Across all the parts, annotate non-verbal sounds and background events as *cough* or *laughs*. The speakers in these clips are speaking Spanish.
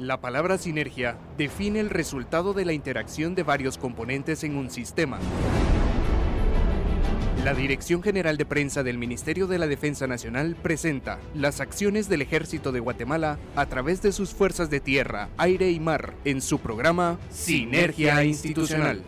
La palabra sinergia define el resultado de la interacción de varios componentes en un sistema. La Dirección General de Prensa del Ministerio de la Defensa Nacional presenta las acciones del Ejército de Guatemala a través de sus fuerzas de tierra, aire y mar en su programa Sinergia Institucional.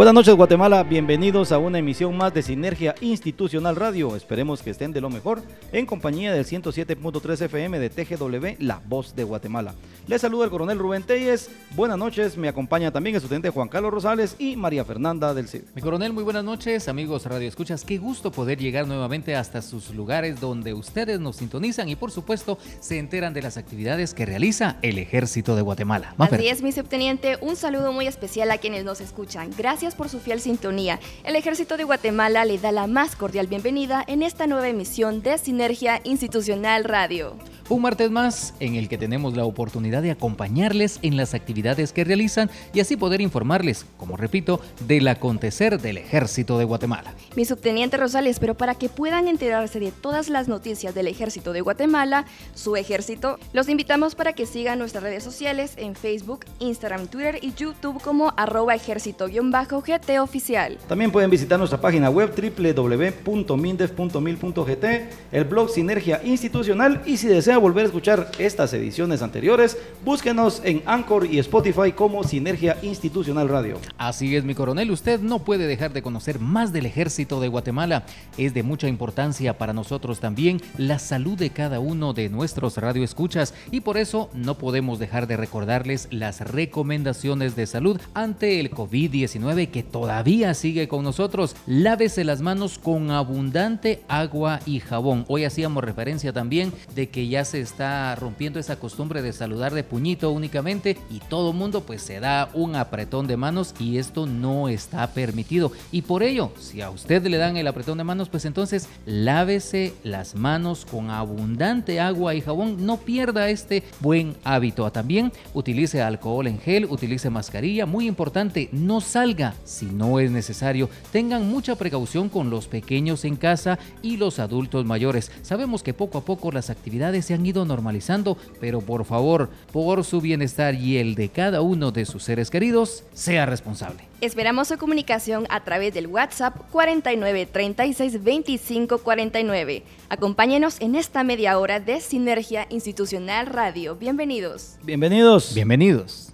Buenas noches Guatemala, bienvenidos a una emisión más de Sinergia Institucional Radio. Esperemos que estén de lo mejor en compañía del 107.3 FM de TGW, La Voz de Guatemala. Les saluda el coronel Rubén Telles. Buenas noches, me acompaña también el estudiante Juan Carlos Rosales y María Fernanda del CID. Mi coronel, muy buenas noches, amigos Radio Escuchas. Qué gusto poder llegar nuevamente hasta sus lugares donde ustedes nos sintonizan y por supuesto se enteran de las actividades que realiza el Ejército de Guatemala. Así es, mi subteniente, un saludo muy especial a quienes nos escuchan. Gracias por su fiel sintonía. El Ejército de Guatemala le da la más cordial bienvenida en esta nueva emisión de Sinergia Institucional Radio. Un martes más en el que tenemos la oportunidad de acompañarles en las actividades que realizan y así poder informarles, como repito, del acontecer del Ejército de Guatemala. Mi subteniente Rosales, pero para que puedan enterarse de todas las noticias del Ejército de Guatemala, su ejército, los invitamos para que sigan nuestras redes sociales en Facebook, Instagram, Twitter y YouTube como arroba ejército-gt oficial. También pueden visitar nuestra página web www.mindef.mil.gt, el blog Sinergia Institucional y si desean volver a escuchar estas ediciones anteriores, búsquenos en Anchor y Spotify como Sinergia Institucional Radio. Así es, mi coronel, usted no puede dejar de conocer más del ejército de Guatemala. Es de mucha importancia para nosotros también la salud de cada uno de nuestros radioescuchas y por eso no podemos dejar de recordarles las recomendaciones de salud ante el COVID-19 que todavía sigue con nosotros. Lávese las manos con abundante agua y jabón. Hoy hacíamos referencia también de que ya se está rompiendo esa costumbre de saludar de puñito únicamente y todo mundo pues se da un apretón de manos y esto no está permitido. Y por ello, si a usted le dan el apretón de manos, pues entonces lávese las manos con abundante agua y jabón. No pierda este buen hábito. También utilice alcohol en gel, utilice mascarilla. Muy importante, no salga si no es necesario. Tengan mucha precaución con los pequeños en casa y los adultos mayores. Sabemos que poco a poco las actividades se han ido normalizando, pero por favor, por su bienestar y el de cada uno de sus seres queridos, sea responsable. Esperamos su comunicación a través del WhatsApp 49 36 25 49. Acompáñenos en esta media hora de Sinergia Institucional Radio. Bienvenidos. Bienvenidos. Bienvenidos.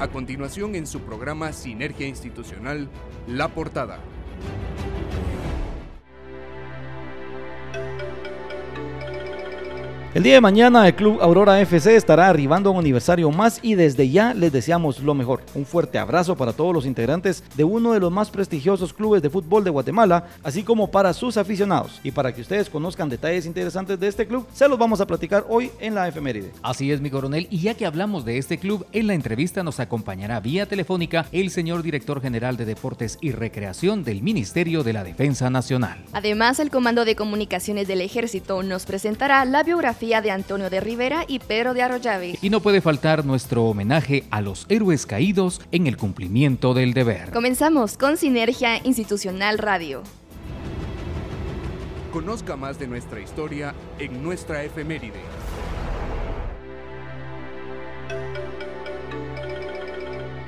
A continuación en su programa Sinergia Institucional, La Portada. El día de mañana el Club Aurora FC estará arribando a un aniversario más y desde ya les deseamos lo mejor. Un fuerte abrazo para todos los integrantes de uno de los más prestigiosos clubes de fútbol de Guatemala, así como para sus aficionados. Y para que ustedes conozcan detalles interesantes de este club, se los vamos a platicar hoy en la efeméride. Así es, mi coronel, y ya que hablamos de este club, en la entrevista nos acompañará vía telefónica el señor director general de Deportes y Recreación del Ministerio de la Defensa Nacional. Además, el Comando de Comunicaciones del Ejército nos presentará la biografía de Antonio de Rivera y Pedro de Arroyave. Y no puede faltar nuestro homenaje a los héroes caídos en el cumplimiento del deber. Comenzamos con Sinergia Institucional Radio. Conozca más de nuestra historia en nuestra efeméride.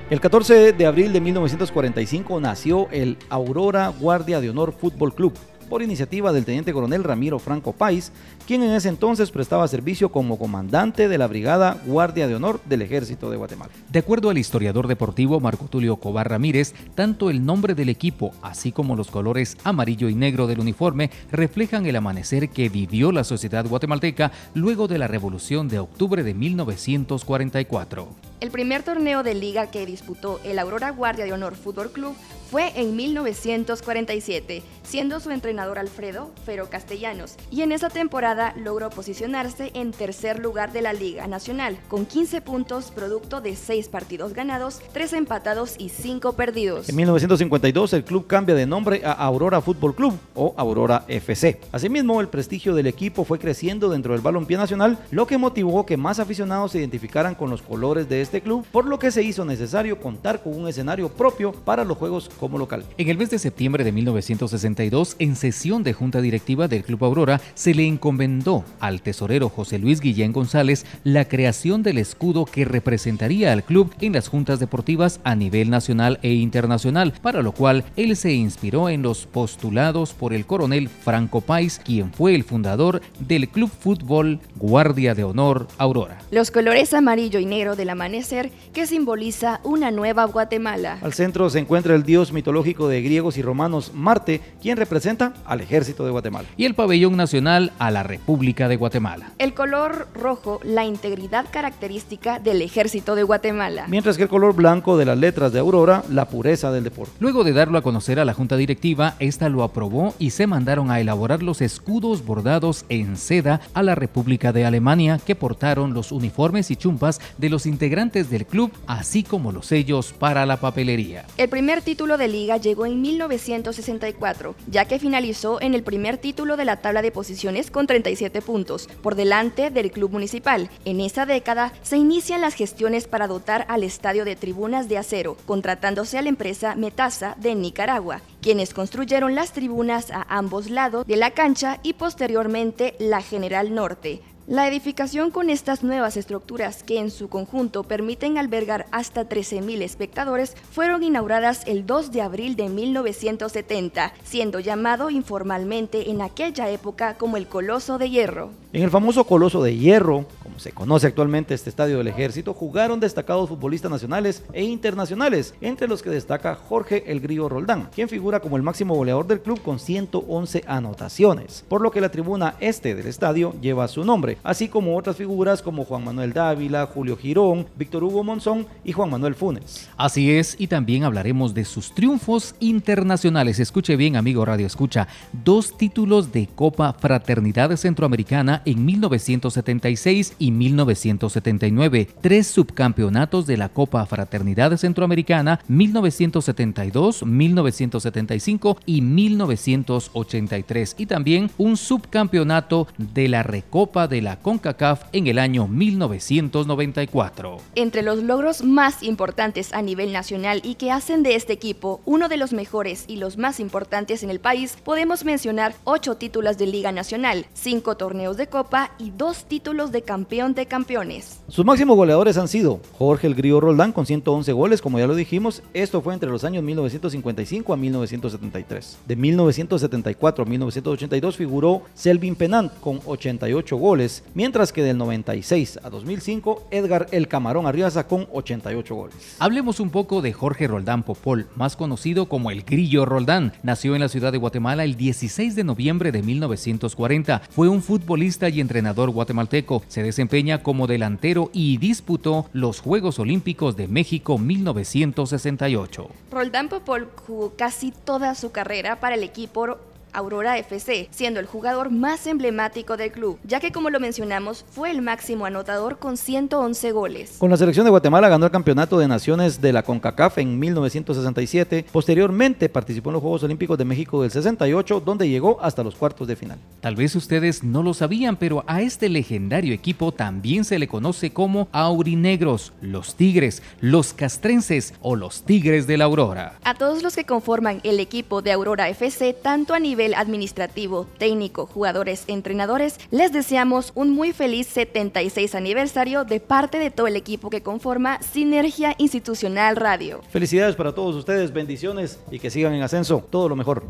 El 14 de abril de 1945 nació el Aurora Guardia de Honor Fútbol Club, por iniciativa del teniente coronel Ramiro Franco Páez, quien en ese entonces prestaba servicio como comandante de la Brigada Guardia de Honor del Ejército de Guatemala. De acuerdo al historiador deportivo Marco Tulio Cobar Ramírez, tanto el nombre del equipo, así como los colores amarillo y negro del uniforme, reflejan el amanecer que vivió la sociedad guatemalteca luego de la Revolución de octubre de 1944. El primer torneo de liga que disputó el Aurora Guardia de Honor Fútbol Club fue en 1947. siendo su entrenador Alfredo Fero Castellanos, y en esa temporada logró posicionarse en tercer lugar de la Liga Nacional, con 15 puntos producto de 6 partidos ganados, 3 empatados y 5 perdidos. En 1952 el club cambia de nombre a Aurora Fútbol Club o Aurora FC. Asimismo, el prestigio del equipo fue creciendo dentro del balompié nacional, lo que motivó que más aficionados se identificaran con los colores de este club, por lo que se hizo necesario contar con un escenario propio para los juegos como local. En el mes de septiembre de 1962, en sesión de junta directiva del Club Aurora, se le encomendó al tesorero José Luis Guillén González la creación del escudo que representaría al club en las juntas deportivas a nivel nacional e internacional, para lo cual él se inspiró en los postulados por el coronel Franco Pais, quien fue el fundador del Club Fútbol Guardia de Honor Aurora. Los colores amarillo y negro del amanecer que simboliza una nueva Guatemala. Al centro se encuentra el dios mitológico de griegos y romanos Marte, quien representa al ejército de Guatemala. Y el pabellón nacional a la República de Guatemala. El color rojo, la integridad característica del ejército de Guatemala. Mientras que el color blanco de las letras de Aurora, la pureza del deporte. Luego de darlo a conocer a la junta directiva, esta lo aprobó y se mandaron a elaborar los escudos bordados en seda a la República de Alemania que portaron los uniformes y chumpas de los integrantes del club, así como los sellos para la papelería. El primer título de liga llegó en 1964, ya que finalizó en el primer título de la tabla de posiciones con 37 puntos, por delante del club municipal. En esa década se inician las gestiones para dotar al estadio de tribunas de acero, contratándose a la empresa Metasa de Nicaragua, quienes construyeron las tribunas a ambos lados de la cancha y posteriormente la General Norte. La edificación con estas nuevas estructuras, que en su conjunto permiten albergar hasta 13.000 espectadores, fueron inauguradas el 2 de abril de 1970, siendo llamado informalmente en aquella época como el Coloso de Hierro. En el famoso Coloso de Hierro, se conoce actualmente este estadio del ejército, jugaron destacados futbolistas nacionales e internacionales, entre los que destaca Jorge El Grillo Roldán, quien figura como el máximo goleador del club con 111 anotaciones, por lo que la tribuna este del estadio lleva su nombre así como otras figuras como Juan Manuel Dávila, Julio Girón, Víctor Hugo Monzón y Juan Manuel Funes. Así es, y también hablaremos de sus triunfos internacionales. Escuche bien, amigo Radio Escucha, dos títulos de Copa Fraternidad Centroamericana en 1976 y 1979, tres subcampeonatos de la Copa Fraternidad Centroamericana 1972, 1975 y 1983, y también un subcampeonato de la Recopa de la CONCACAF en el año 1994. Entre los logros más importantes a nivel nacional y que hacen de este equipo uno de los mejores y los más importantes en el país, podemos mencionar ocho títulos de Liga Nacional, cinco torneos de Copa y dos títulos de campeón de campeones. Sus máximos goleadores han sido Jorge el Grío Roldán con 111 goles, como ya lo dijimos, esto fue entre los años 1955 a 1973. De 1974 a 1982 figuró Selvin Penant con 88 goles, mientras que del 96 a 2005 Edgar El Camarón Arriaza con 88 goles. Hablemos un poco de Jorge Roldán Popol, más conocido como el Grillo Roldán. Nació en la ciudad de Guatemala el 16 de noviembre de 1940. Fue un futbolista y entrenador guatemalteco. Se desempeña como delantero y disputó los Juegos Olímpicos de México 1968. Roldán Popol jugó casi toda su carrera para el equipo Aurora FC, siendo el jugador más emblemático del club, ya que como lo mencionamos, fue el máximo anotador con 111 goles. Con la selección de Guatemala ganó el Campeonato de Naciones de la CONCACAF en 1967. Posteriormente participó en los Juegos Olímpicos de México del 68, donde llegó hasta los cuartos de final. Tal vez ustedes no lo sabían, pero a este legendario equipo también se le conoce como Aurinegros, los Tigres, los Castrenses o los Tigres de la Aurora. A todos los que conforman el equipo de Aurora FC, tanto a nivel administrativo, técnico, jugadores, entrenadores, les deseamos un muy feliz 76 aniversario de parte de todo el equipo que conforma Sinergia Institucional Radio. Felicidades para todos ustedes, bendiciones y que sigan en ascenso. Todo lo mejor.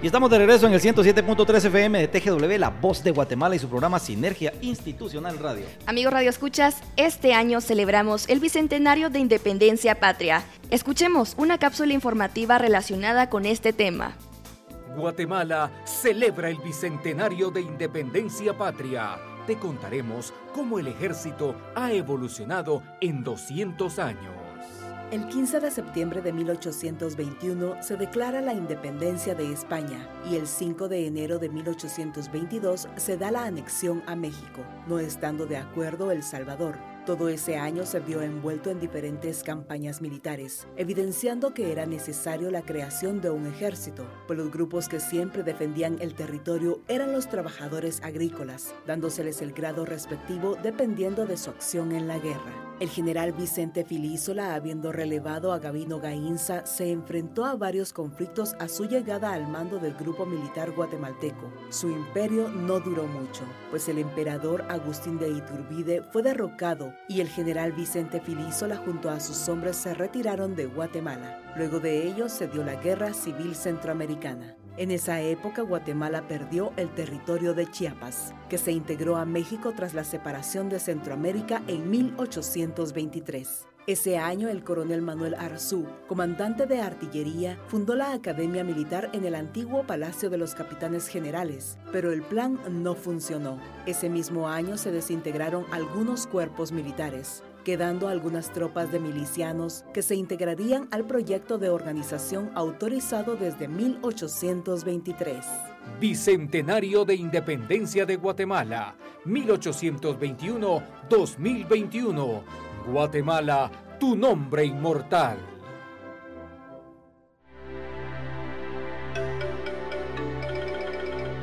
Y estamos de regreso en el 107.3 FM de TGW, La Voz de Guatemala y su programa Sinergia Institucional Radio. Amigos Radio Escuchas, este año celebramos el Bicentenario de Independencia Patria. Escuchemos una cápsula informativa relacionada con este tema. Guatemala celebra el Bicentenario de Independencia Patria. Te contaremos cómo el ejército ha evolucionado en 200 años. El 15 de septiembre de 1821 se declara la independencia de España y el 5 de enero de 1822 se da la anexión a México, no estando de acuerdo El Salvador. Todo ese año se vio envuelto en diferentes campañas militares, evidenciando que era necesario la creación de un ejército, pues los grupos que siempre defendían el territorio eran los trabajadores agrícolas, dándoseles el grado respectivo dependiendo de su acción en la guerra. El general Vicente Filísola, habiendo relevado a Gavino Gainza, se enfrentó a varios conflictos a su llegada al mando del grupo militar guatemalteco. Su imperio no duró mucho, pues el emperador Agustín de Iturbide fue derrocado y el general Vicente Filísola junto a sus hombres se retiraron de Guatemala. Luego de ello se dio la Guerra Civil Centroamericana. En esa época Guatemala perdió el territorio de Chiapas, que se integró a México tras la separación de Centroamérica en 1823. Ese año el coronel Manuel Arzú, comandante de artillería, fundó la Academia Militar en el antiguo Palacio de los Capitanes Generales, pero el plan no funcionó. Ese mismo año se desintegraron algunos cuerpos militares quedando algunas tropas de milicianos que se integrarían al proyecto de organización autorizado desde 1823. Bicentenario de Independencia de Guatemala, 1821-2021. Guatemala, tu nombre inmortal.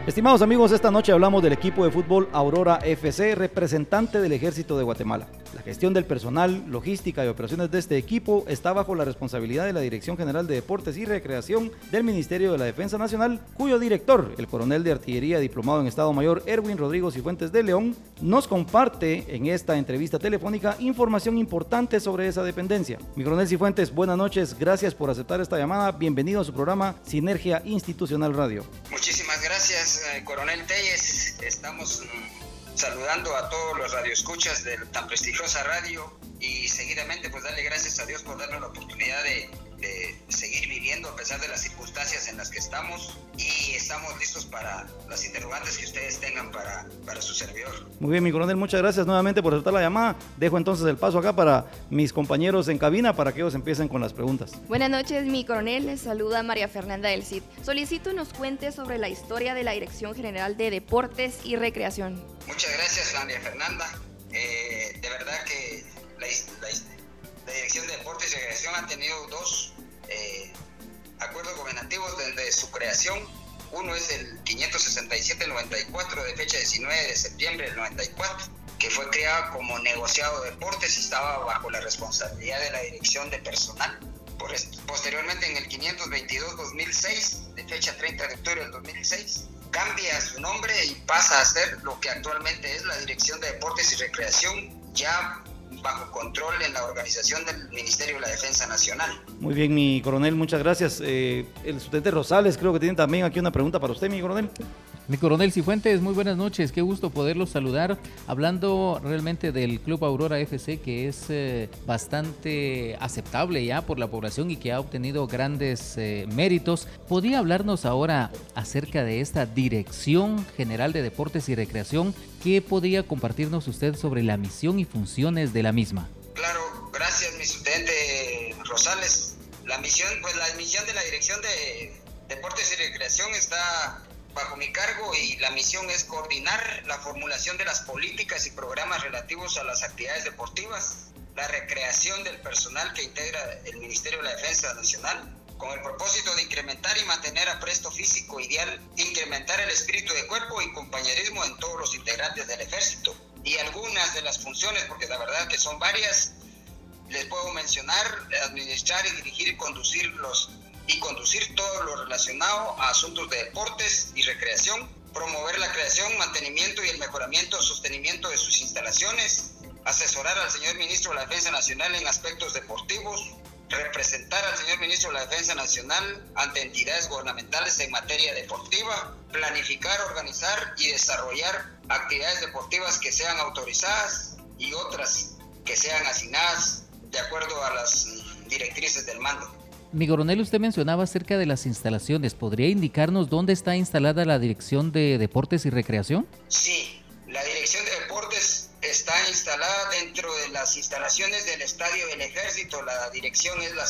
Estimados amigos, esta noche hablamos del equipo de fútbol Aurora FC, representante del Ejército de Guatemala. La gestión del personal, logística y operaciones de este equipo está bajo la responsabilidad de la Dirección General de Deportes y Recreación del Ministerio de la Defensa Nacional, cuyo director, el coronel de artillería diplomado en Estado Mayor Erwin Rodrigo Cifuentes de León, nos comparte en esta entrevista telefónica información importante sobre esa dependencia. Mi coronel Cifuentes, buenas noches, gracias por aceptar esta llamada, bienvenido a su programa Sinergia Institucional Radio. Muchísimas gracias eh, coronel Telles. Estamos saludando a todos los radioescuchas de tan prestigiosa radio y seguidamente pues darle gracias a Dios por darnos la oportunidad de, de seguir viviendo a pesar de las circunstancias en las que estamos y estamos listos para las interrogantes que ustedes tengan para, para su servidor. Muy bien, mi coronel, muchas gracias nuevamente por aceptar la llamada. Dejo entonces el paso acá para mis compañeros en cabina para que ellos empiecen con las preguntas. Buenas noches, mi coronel. Les saluda María Fernanda del Cid. Solicito nos cuente sobre la historia de la Dirección General de Deportes y Recreación. Muchas gracias, María Fernanda. Eh, de verdad que Dirección de Deportes y Recreación ha tenido dos eh, acuerdos gobernativos desde su creación. Uno es el 567-94 de fecha 19 de septiembre del 94, que fue creado como negociado de deportes y estaba bajo la responsabilidad de la dirección de personal. Por posteriormente en el 522-2006 de fecha 30 de octubre del 2006 cambia su nombre y pasa a ser lo que actualmente es la Dirección de Deportes y Recreación, ya bajo control en la organización del Ministerio de la Defensa Nacional. Muy bien, mi coronel, muchas gracias. Eh, el estudiante Rosales creo que tiene también aquí una pregunta para usted, mi coronel. Mi coronel Cifuentes, muy buenas noches, qué gusto poderlos saludar. Hablando realmente del Club Aurora FC, que es eh, bastante aceptable ya por la población y que ha obtenido grandes eh, méritos, ¿podría hablarnos ahora acerca de esta Dirección General de Deportes y Recreación? ¿Qué podría compartirnos usted sobre la misión y funciones de la misma? Claro, gracias, mi estudiante Rosales. La misión, pues la misión de la Dirección de Deportes y Recreación está bajo mi cargo y la misión es coordinar la formulación de las políticas y programas relativos a las actividades deportivas, la recreación del personal que integra el Ministerio de la Defensa Nacional, con el propósito de incrementar y mantener a presto físico ideal, incrementar el espíritu de cuerpo y compañerismo en todos los integrantes del ejército. Y algunas de las funciones, porque la verdad que son varias, les puedo mencionar, administrar y dirigir y conducir los y conducir todo lo relacionado a asuntos de deportes y recreación, promover la creación, mantenimiento y el mejoramiento, sostenimiento de sus instalaciones, asesorar al señor ministro de la Defensa Nacional en aspectos deportivos, representar al señor ministro de la Defensa Nacional ante entidades gubernamentales en materia deportiva, planificar, organizar y desarrollar actividades deportivas que sean autorizadas y otras que sean asignadas de acuerdo a las directrices del mando. Mi coronel, usted mencionaba acerca de las instalaciones. ¿Podría indicarnos dónde está instalada la Dirección de Deportes y Recreación? Sí, la Dirección de Deportes está instalada dentro de las instalaciones del Estadio del Ejército. La dirección es la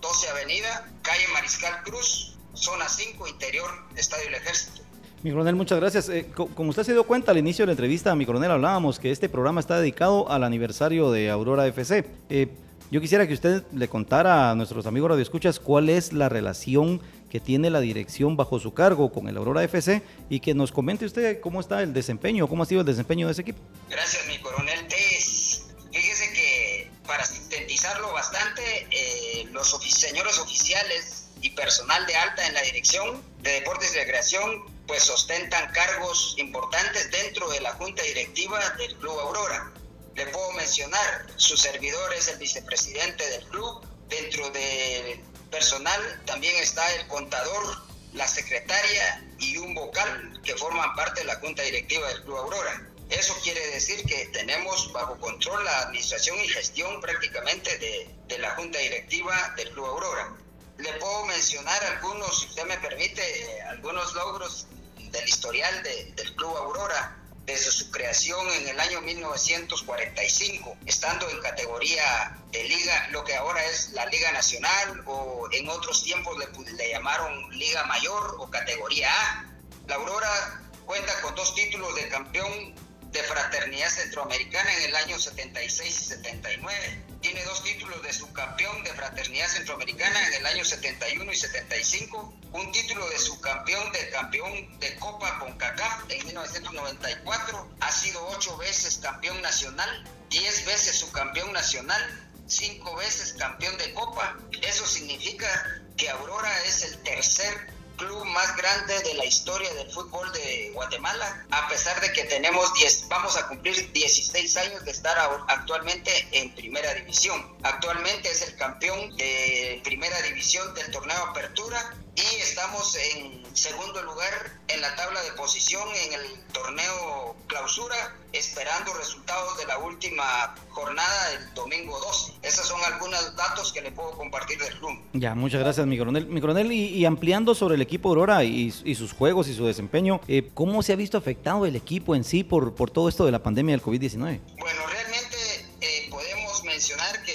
12 Avenida, calle Mariscal Cruz, zona 5, interior, Estadio del Ejército. Mi coronel, muchas gracias. Eh, como usted se dio cuenta al inicio de la entrevista, mi coronel, hablábamos que este programa está dedicado al aniversario de Aurora FC. Eh, yo quisiera que usted le contara a nuestros amigos radioescuchas cuál es la relación que tiene la dirección bajo su cargo con el Aurora FC y que nos comente usted cómo está el desempeño, cómo ha sido el desempeño de ese equipo. Gracias, mi coronel. Fíjese que para sintetizarlo bastante, eh, los señores oficiales y personal de alta en la dirección de deportes y recreación pues ostentan cargos importantes dentro de la junta directiva del Club Aurora. Le puedo mencionar, su servidor es el vicepresidente del club, dentro del personal también está el contador, la secretaria y un vocal que forman parte de la junta directiva del Club Aurora. Eso quiere decir que tenemos bajo control la administración y gestión prácticamente de, de la junta directiva del Club Aurora. Le puedo mencionar algunos, si usted me permite, algunos logros del historial del Club Aurora desde su creación en el año 1945, estando en categoría de liga, lo que ahora es la Liga Nacional o en otros tiempos le, le llamaron Liga Mayor o categoría A. La Aurora cuenta con dos títulos de campeón de fraternidad centroamericana en el año 76 y 79. Tiene dos títulos de subcampeón de fraternidad centroamericana en el año 71 y 75. Un título de subcampeón de campeón de Copa con CACAF en 1994. Ha sido ocho veces campeón nacional, diez veces subcampeón nacional, cinco veces campeón de Copa. Eso significa que Aurora es el tercer club más grande de la historia del fútbol de Guatemala, a pesar de que tenemos 10, vamos a cumplir 16 años de estar actualmente en primera división. Actualmente es el campeón de primera división del torneo Apertura y estamos en segundo lugar en la tabla de posición en el torneo clausura, esperando resultados de la última jornada del domingo 12. Esos son algunos datos que le puedo compartir del club. Ya, muchas gracias, mi coronel. Mi coronel, y, ampliando sobre el equipo Aurora y, y, sus juegos y su desempeño, eh, ¿cómo se ha visto afectado el equipo en sí por, por todo esto de la pandemia del COVID-19? Bueno, realmente eh, podemos mencionar que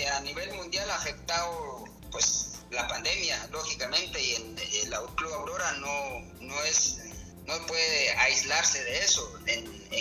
el Club Aurora no, no es no puede aislarse de eso.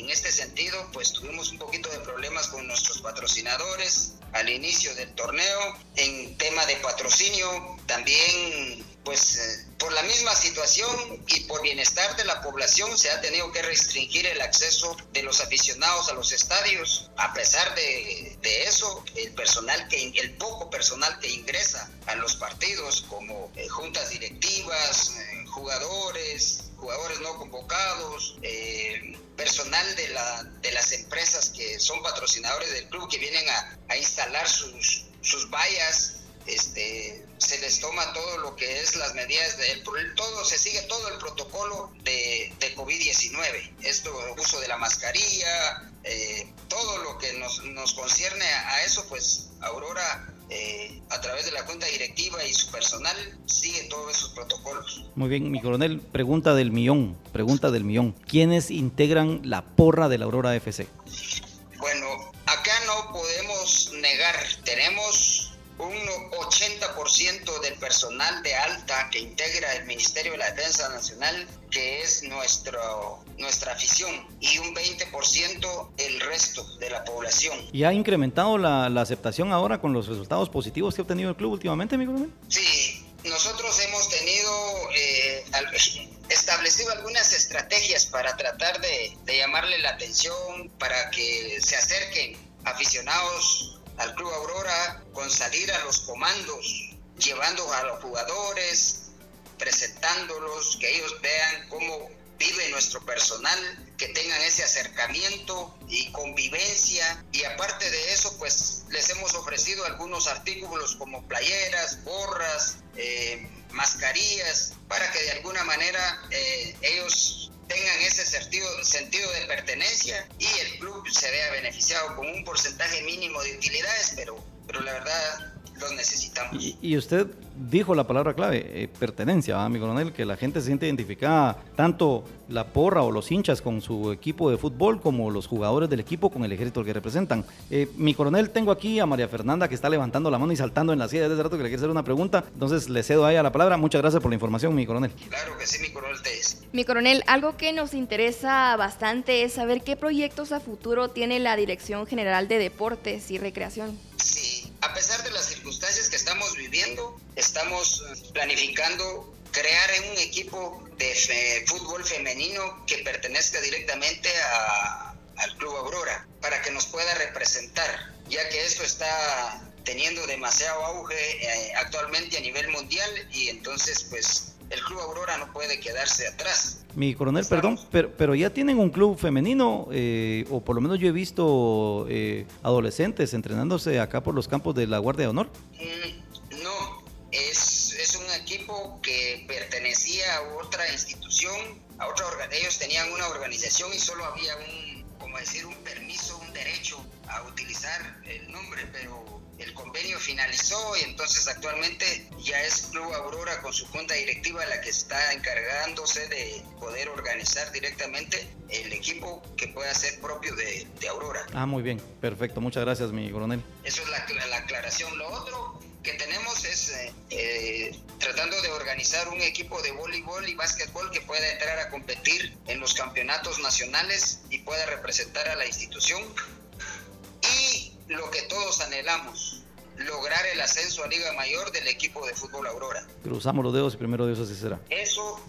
En, este sentido, pues tuvimos un poquito de problemas con nuestros patrocinadores al inicio del torneo. En tema de patrocinio, también pues eh, por la misma situación y por bienestar de la población se ha tenido que restringir el acceso de los aficionados a los estadios. A pesar de, de eso, el personal que el poco personal que ingresa a los partidos como eh, juntas directivas, eh, jugadores, jugadores no convocados, personal de, la, de las empresas que son patrocinadores del club que vienen a, a instalar sus, sus vallas este, se les toma todo lo que es las medidas, de, todo, se sigue todo el protocolo de, de COVID-19. Esto, uso de la mascarilla, eh, todo lo que nos, nos concierne a, eso, pues Aurora eh, a través de la cuenta directiva y su personal sigue todos esos protocolos. Muy bien, mi coronel, pregunta del millón, pregunta del millón. ¿Quiénes integran la porra de la Aurora FC? 80% del personal de alta que integra el Ministerio de la Defensa Nacional, que es nuestro, nuestra afición, y un 20% el resto de la población. ¿Y ha incrementado la, aceptación ahora con los resultados positivos que ha obtenido el club últimamente, mi coronel? Sí, nosotros hemos tenido eh, *laughs* establecido algunas estrategias para tratar de, de llamarle la atención, para que se acerquen aficionados al Club Aurora con salir a los comandos, llevando a los jugadores, presentándolos, que ellos vean cómo vive nuestro personal, que tengan ese acercamiento y convivencia. Y aparte de eso, pues les hemos ofrecido algunos artículos como playeras, gorras, eh, mascarillas, para que de alguna manera eh, ellos tengan ese sentido, sentido de pertenencia y el beneficiado con un porcentaje mínimo de utilidades, pero, pero la verdad los necesitamos. Y, usted dijo la palabra clave, eh, pertenencia, mi coronel, que la gente se siente identificada, tanto la porra o los hinchas con su equipo de fútbol como los jugadores del equipo con el ejército que representan. Eh, mi coronel, tengo aquí a María Fernanda que está levantando la mano y saltando en la silla desde hace rato que le quiere hacer una pregunta, entonces le cedo a ella la palabra. Muchas gracias por la información, mi coronel. Claro que sí, mi coronel Mi coronel, algo que nos interesa bastante es saber qué proyectos a futuro tiene la Dirección General de Deportes y Recreación. Sí, a pesar de las circunstancias que estamos viviendo, estamos eh, planificando crear un equipo de fútbol femenino que pertenezca directamente al Club Aurora para que nos pueda representar, ya que esto está teniendo demasiado auge eh, actualmente a nivel mundial y entonces pues el Club Aurora no puede quedarse atrás. Mi coronel, perdón, pero, pero, ya tienen un club femenino, eh, o por lo menos yo he visto eh, adolescentes entrenándose acá por los campos de la Guardia de Honor. Mm, no, es, es un equipo que pertenecía a otra institución, a otra ellos tenían una organización y solo había un, como decir, un permiso, un derecho a utilizar el nombre, pero el convenio finalizó y entonces actualmente ya es Club Aurora con su junta directiva la que está encargándose de poder organizar directamente el equipo que pueda ser propio de, Aurora. Ah, muy bien, perfecto, muchas gracias mi coronel. Eso es la, aclaración. Lo otro que tenemos es eh, eh, tratando de organizar un equipo de voleibol y básquetbol que pueda entrar a competir en los campeonatos nacionales y pueda representar a la institución. Y lo que todos anhelamos, lograr el ascenso a Liga Mayor del equipo de fútbol Aurora. Cruzamos los dedos y primero Dios así será. Eso,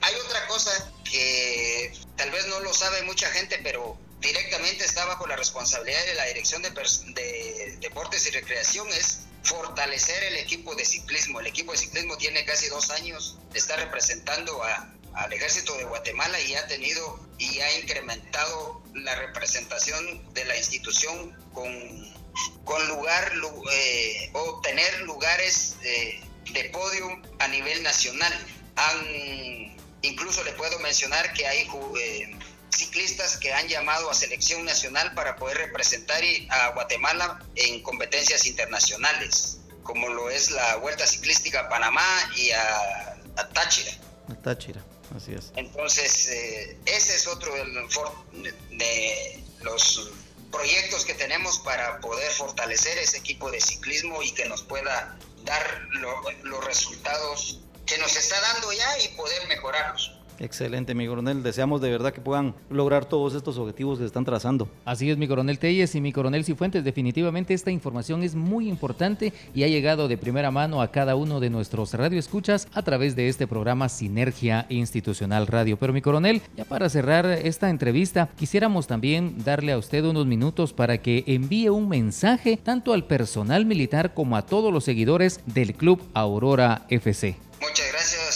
hay otra cosa que tal vez no lo sabe mucha gente, pero directamente está bajo la responsabilidad de la Dirección de, de Deportes y Recreación, es fortalecer el equipo de ciclismo. El equipo de ciclismo tiene casi dos años, está representando a, al ejército de Guatemala y ha tenido y ha incrementado la representación de la institución con, con lugar eh, o tener lugares eh, de podio a nivel nacional. Incluso le puedo mencionar que hay eh, ciclistas que han llamado a selección nacional para poder representar a Guatemala en competencias internacionales, como lo es la Vuelta Ciclística a Panamá y. A Táchira. Así es. Entonces, eh, ese es otro de los proyectos que tenemos para poder fortalecer ese equipo de ciclismo y que nos pueda dar los resultados que nos está dando ya y poder mejorarlos. Excelente, mi coronel. Deseamos de verdad que puedan lograr todos estos objetivos que se están trazando. Así es, mi coronel Telles y mi coronel Cifuentes. Definitivamente esta información es muy importante y ha llegado de primera mano a cada uno de nuestros radioescuchas a través de este programa Sinergia Institucional Radio. Pero mi coronel, ya para cerrar esta entrevista, quisiéramos también darle a usted unos minutos para que envíe un mensaje tanto al personal militar como a todos los seguidores del Club Aurora FC. Muchas gracias,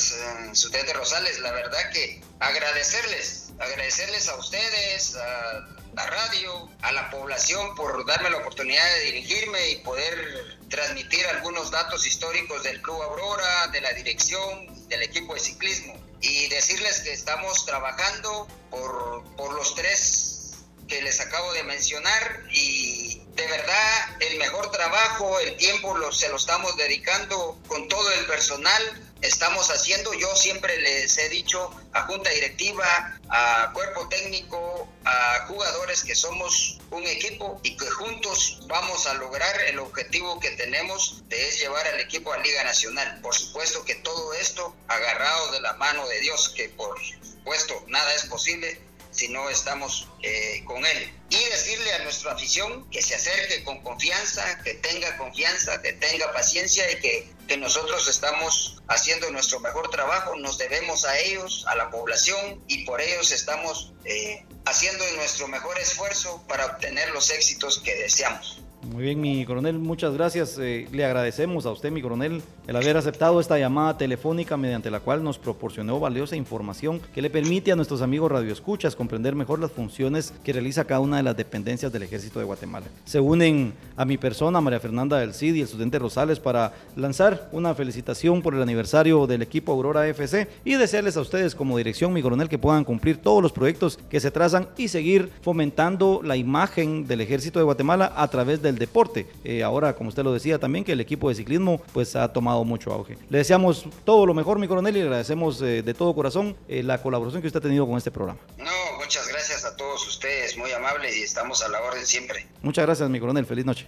de Rosales. La verdad que agradecerles, agradecerles a ustedes, a la radio, a la población por darme la oportunidad de dirigirme y poder transmitir algunos datos históricos del Club Aurora, de la dirección, del equipo de ciclismo. Y decirles que estamos trabajando por, por los tres que les acabo de mencionar y de verdad el mejor trabajo, el tiempo lo, se lo estamos dedicando con todo el personal estamos haciendo. Yo siempre les he dicho a junta directiva, a cuerpo técnico, a jugadores que somos un equipo y que juntos vamos a lograr el objetivo que tenemos de es llevar al equipo a Liga Nacional. Por supuesto que todo esto agarrado de la mano de Dios, que por supuesto nada es posible si no estamos eh, con Él. Y decirle a nuestra afición que se acerque con confianza, que tenga confianza, que tenga paciencia y que, que nosotros estamos haciendo nuestro mejor trabajo, nos debemos a ellos, a la población y por ellos estamos eh, haciendo nuestro mejor esfuerzo para obtener los éxitos que deseamos. Muy bien, mi coronel, muchas gracias. Eh, le agradecemos a usted, mi coronel, el haber aceptado esta llamada telefónica mediante la cual nos proporcionó valiosa información que le permite a nuestros amigos radioescuchas comprender mejor las funciones que realiza cada una de las dependencias del Ejército de Guatemala. Se unen a mi persona, María Fernanda del CID y el estudiante Rosales para lanzar una felicitación por el aniversario del equipo Aurora FC y desearles a ustedes como dirección, mi coronel, que puedan cumplir todos los proyectos que se trazan y seguir fomentando la imagen del Ejército de Guatemala a través de del deporte. Eh, ahora, como usted lo decía también, que el equipo de ciclismo pues ha tomado mucho auge. Le deseamos todo lo mejor, mi coronel, y le agradecemos eh, de todo corazón eh, la colaboración que usted ha tenido con este programa. No, muchas gracias a todos ustedes, muy amables y estamos a la orden siempre. Muchas gracias, mi coronel. Feliz noche.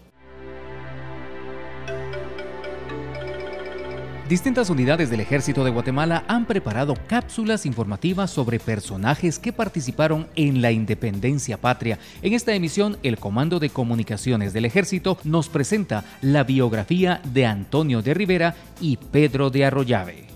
Distintas unidades del Ejército de Guatemala han preparado cápsulas informativas sobre personajes que participaron en la independencia patria. En esta emisión, el Comando de Comunicaciones del Ejército nos presenta la biografía de Antonio de Rivera y Pedro de Arroyave.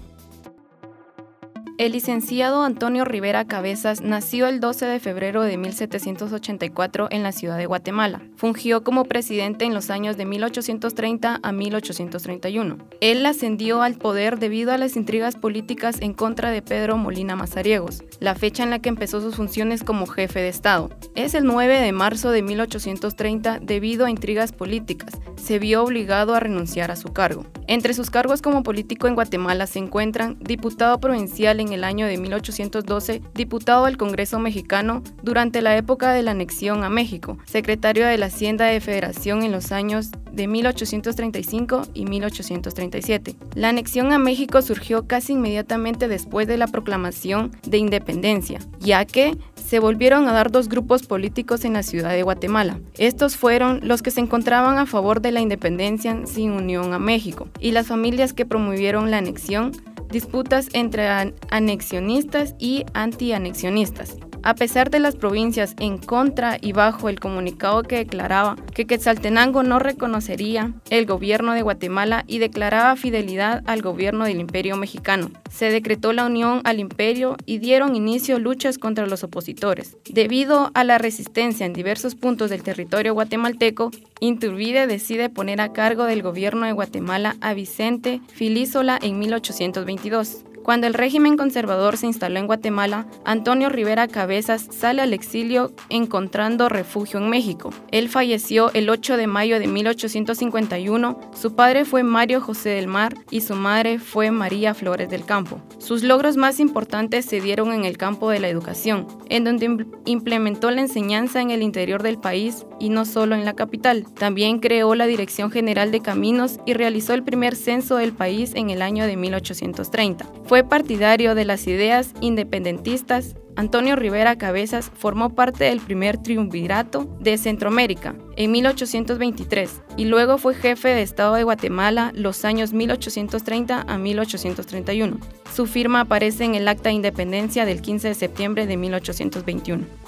El licenciado Antonio Rivera Cabezas nació el 12 de febrero de 1784 en la ciudad de Guatemala. Fungió como presidente en los años de 1830 a 1831. Él ascendió al poder debido a las intrigas políticas en contra de Pedro Molina Mazariegos, la fecha en la que empezó sus funciones como jefe de Estado. Es el 9 de marzo de 1830 debido a intrigas políticas. Se vio obligado a renunciar a su cargo. Entre sus cargos como político en Guatemala se encuentran diputado provincial en el año de 1812 diputado al Congreso mexicano durante la época de la anexión a México, secretario de la Hacienda de Federación en los años de 1835 y 1837. La anexión a México surgió casi inmediatamente después de la proclamación de independencia, ya que se volvieron a dar dos grupos políticos en la ciudad de Guatemala. Estos fueron los que se encontraban a favor de la independencia sin unión a México y las familias que promovieron la anexión disputas entre anexionistas y antianexionistas. A pesar de las provincias en contra y bajo el comunicado que declaraba que Quetzaltenango no reconocería el gobierno de Guatemala y declaraba fidelidad al gobierno del imperio mexicano, se decretó la unión al imperio y dieron inicio luchas contra los opositores. Debido a la resistencia en diversos puntos del territorio guatemalteco, Inturbide decide poner a cargo del gobierno de Guatemala a Vicente Filísola en 1822. Cuando el régimen conservador se instaló en Guatemala, Antonio Rivera Cabezas sale al exilio encontrando refugio en México. Él falleció el 8 de mayo de 1851, su padre fue Mario José del Mar y su madre fue María Flores del Campo. Sus logros más importantes se dieron en el campo de la educación, en donde implementó la enseñanza en el interior del país y no solo en la capital. También creó la Dirección General de Caminos y realizó el primer censo del país en el año de 1830. Fue partidario de las ideas independentistas. Antonio Rivera Cabezas formó parte del primer triunvirato de Centroamérica en 1823 y luego fue jefe de Estado de Guatemala los años 1830 a 1831. Su firma aparece en el Acta de Independencia del 15 de septiembre de 1821.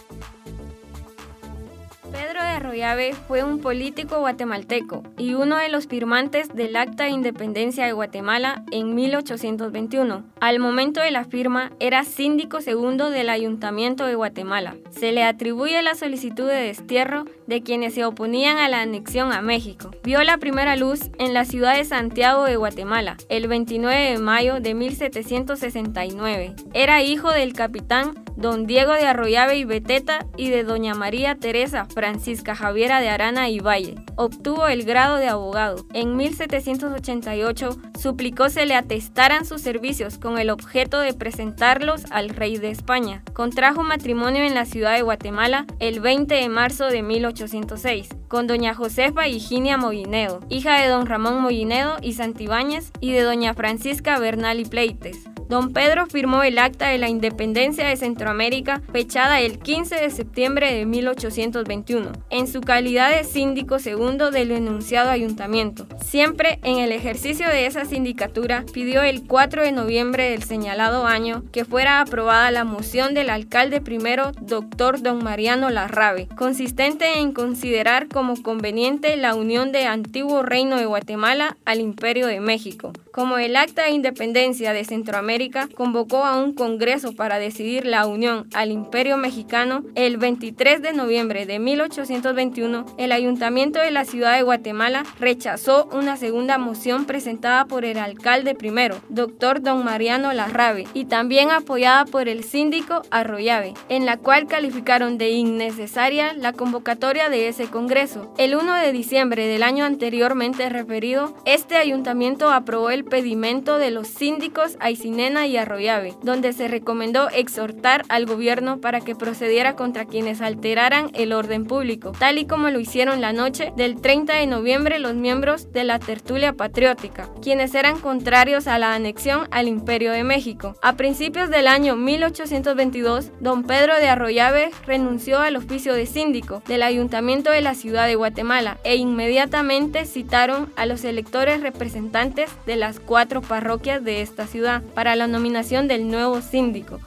Arroyave fue un político guatemalteco y uno de los firmantes del Acta de Independencia de Guatemala en 1821. Al momento de la firma era síndico segundo del Ayuntamiento de Guatemala. Se le atribuye la solicitud de destierro de quienes se oponían a la anexión a México. Vio la primera luz en la ciudad de Santiago de Guatemala el 29 de mayo de 1769. Era hijo del capitán don Diego de Arroyave y Beteta y de doña María Teresa Francisca Javiera de Arana y Valle. Obtuvo el grado de abogado. En 1788 suplicó se le atestaran sus servicios con el objeto de presentarlos al rey de España. Contrajo matrimonio en la ciudad de Guatemala el 20 de marzo de 1806 con doña Josefa Higinia Mollinedo, hija de don Ramón Mollinedo y Santibáñez y de doña Francisca Bernal y Pleites. Don Pedro firmó el Acta de la Independencia de Centroamérica, fechada el 15 de septiembre de 1821, en su calidad de síndico segundo del enunciado ayuntamiento. Siempre en el ejercicio de esa sindicatura, pidió el 4 de noviembre del señalado año que fuera aprobada la moción del alcalde primero, doctor don Mariano Larrabe, consistente en considerar como conveniente la unión de antiguo reino de Guatemala al Imperio de México, como el Acta de Independencia de Centroamérica convocó a un congreso para decidir la unión al Imperio Mexicano, el 23 de noviembre de 1821, el ayuntamiento de la ciudad de Guatemala rechazó una segunda moción presentada por el alcalde primero, doctor don Mariano Larrabe, y también apoyada por el síndico Arroyave, en la cual calificaron de innecesaria la convocatoria de ese congreso. El 1 de diciembre del año anteriormente referido, este ayuntamiento aprobó el pedimento de los síndicos aicineros Y Arroyave, donde se recomendó exhortar al gobierno para que procediera contra quienes alteraran el orden público, tal y como lo hicieron la noche del 30 de noviembre los miembros de la tertulia patriótica, quienes eran contrarios a la anexión al Imperio de México. A principios del año 1822, don Pedro de Arroyave renunció al oficio de síndico del ayuntamiento de la ciudad de Guatemala e inmediatamente citaron a los electores representantes de las cuatro parroquias de esta ciudad para la nominación del nuevo síndico.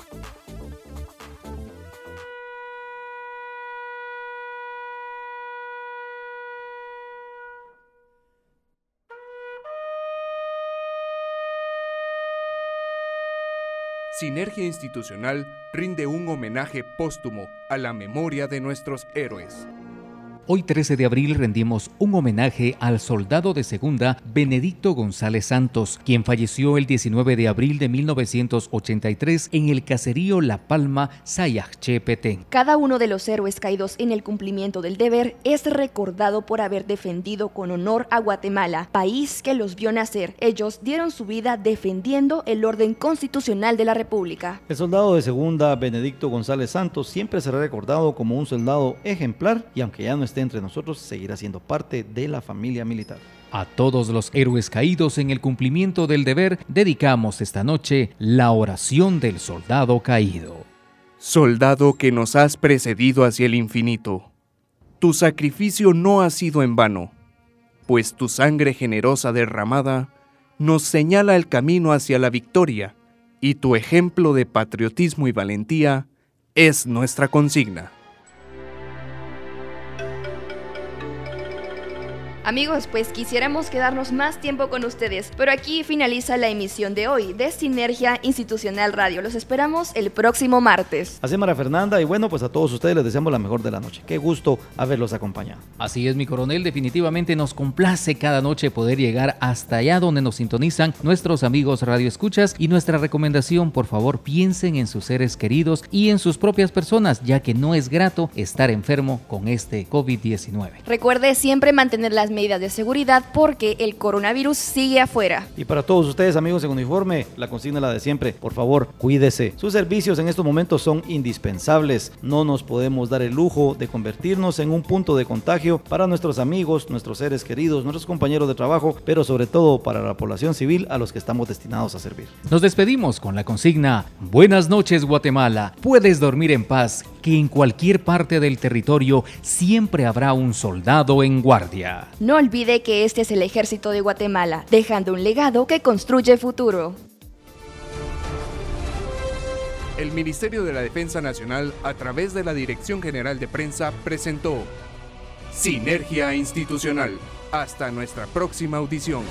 Sinergia Institucional rinde un homenaje póstumo a la memoria de nuestros héroes. Hoy 13 de abril rendimos un homenaje al soldado de segunda Benedicto González Santos, quien falleció el 19 de abril de 1983 en el caserío La Palma, Sayachepetén. Cada uno de los héroes caídos en el cumplimiento del deber es recordado por haber defendido con honor a Guatemala, país que los vio nacer. Ellos dieron su vida defendiendo el orden constitucional de la República. El soldado de segunda Benedicto González Santos siempre será recordado como un soldado ejemplar y aunque ya no está entre nosotros seguirá siendo parte de la familia militar. A todos los héroes caídos en el cumplimiento del deber, dedicamos esta noche la oración del soldado caído. Soldado que nos has precedido hacia el infinito, tu sacrificio no ha sido en vano, pues tu sangre generosa derramada nos señala el camino hacia la victoria, y tu ejemplo de patriotismo y valentía es nuestra consigna. Amigos, pues quisiéramos quedarnos más tiempo con ustedes, pero aquí finaliza la emisión de hoy de Sinergia Institucional Radio. Los esperamos el próximo martes. Así María Fernanda y bueno, pues a todos ustedes les deseamos la mejor de la noche. Qué gusto haberlos acompañado. Así es, mi coronel, definitivamente nos complace cada noche poder llegar hasta allá donde nos sintonizan nuestros amigos Radio Escuchas y nuestra recomendación, por favor, piensen en sus seres queridos y en sus propias personas, ya que no es grato estar enfermo con este COVID-19. Recuerde siempre mantener las medidas de seguridad porque el coronavirus sigue afuera. Y para todos ustedes, amigos en uniforme, la consigna es la de siempre. Por favor, cuídese. Sus servicios en estos momentos son indispensables. No nos podemos dar el lujo de convertirnos en un punto de contagio para nuestros amigos, nuestros seres queridos, nuestros compañeros de trabajo, pero sobre todo para la población civil a los que estamos destinados a servir. Nos despedimos con la consigna Buenas noches Guatemala. Puedes dormir en paz que en cualquier parte del territorio siempre habrá un soldado en guardia. No olvide que este es el ejército de Guatemala, dejando un legado que construye futuro. El Ministerio de la Defensa Nacional, a través de la Dirección General de Prensa, presentó Sinergia Institucional. Hasta nuestra próxima audición.